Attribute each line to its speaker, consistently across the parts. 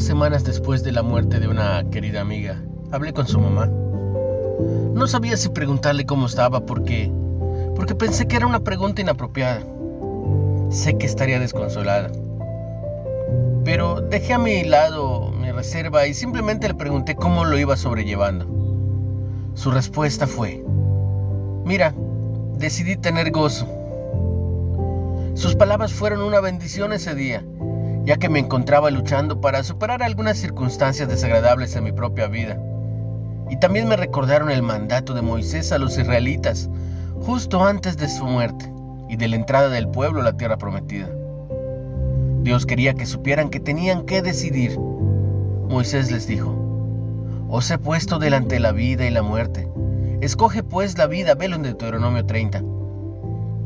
Speaker 1: Semanas después de la muerte de una querida amiga, hablé con su mamá. No sabía si preguntarle cómo estaba porque porque pensé que era una pregunta inapropiada. Sé que estaría desconsolada. Pero dejé a mi lado mi reserva y simplemente le pregunté cómo lo iba sobrellevando. Su respuesta fue, mira, decidí tener gozo. Sus palabras fueron una bendición ese día, ya que me encontraba luchando para superar algunas circunstancias desagradables en mi propia vida. Y también me recordaron el mandato de Moisés a los israelitas justo antes de su muerte y de la entrada del pueblo a la tierra prometida. Dios quería que supieran que tenían que decidir. Moisés les dijo, Os he puesto delante la vida y la muerte. Escoge pues la vida, velo en Deuteronomio 30.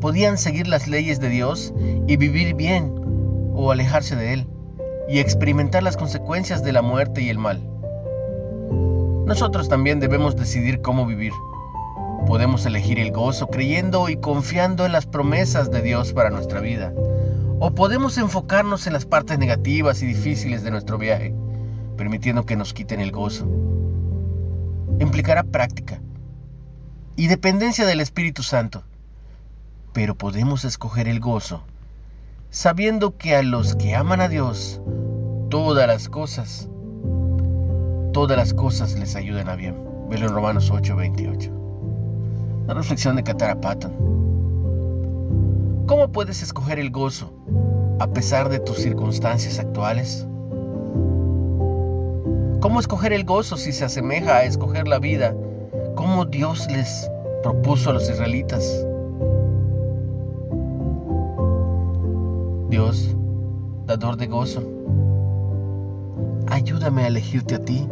Speaker 1: Podían seguir las leyes de Dios y vivir bien o alejarse de Él y experimentar las consecuencias de la muerte y el mal. Nosotros también debemos decidir cómo vivir. Podemos elegir el gozo creyendo y confiando en las promesas de Dios para nuestra vida. O podemos enfocarnos en las partes negativas y difíciles de nuestro viaje, permitiendo que nos quiten el gozo. Implicará práctica y dependencia del Espíritu Santo. Pero podemos escoger el gozo, sabiendo que a los que aman a Dios, todas las cosas, todas las cosas les ayudan a bien. Velo en Romanos 8:28. La reflexión de Katara Patton. ¿Cómo puedes escoger el gozo a pesar de tus circunstancias actuales? ¿Cómo escoger el gozo si se asemeja a escoger la vida como Dios les propuso a los israelitas? Dador de gozo, ayúdame a elegirte a ti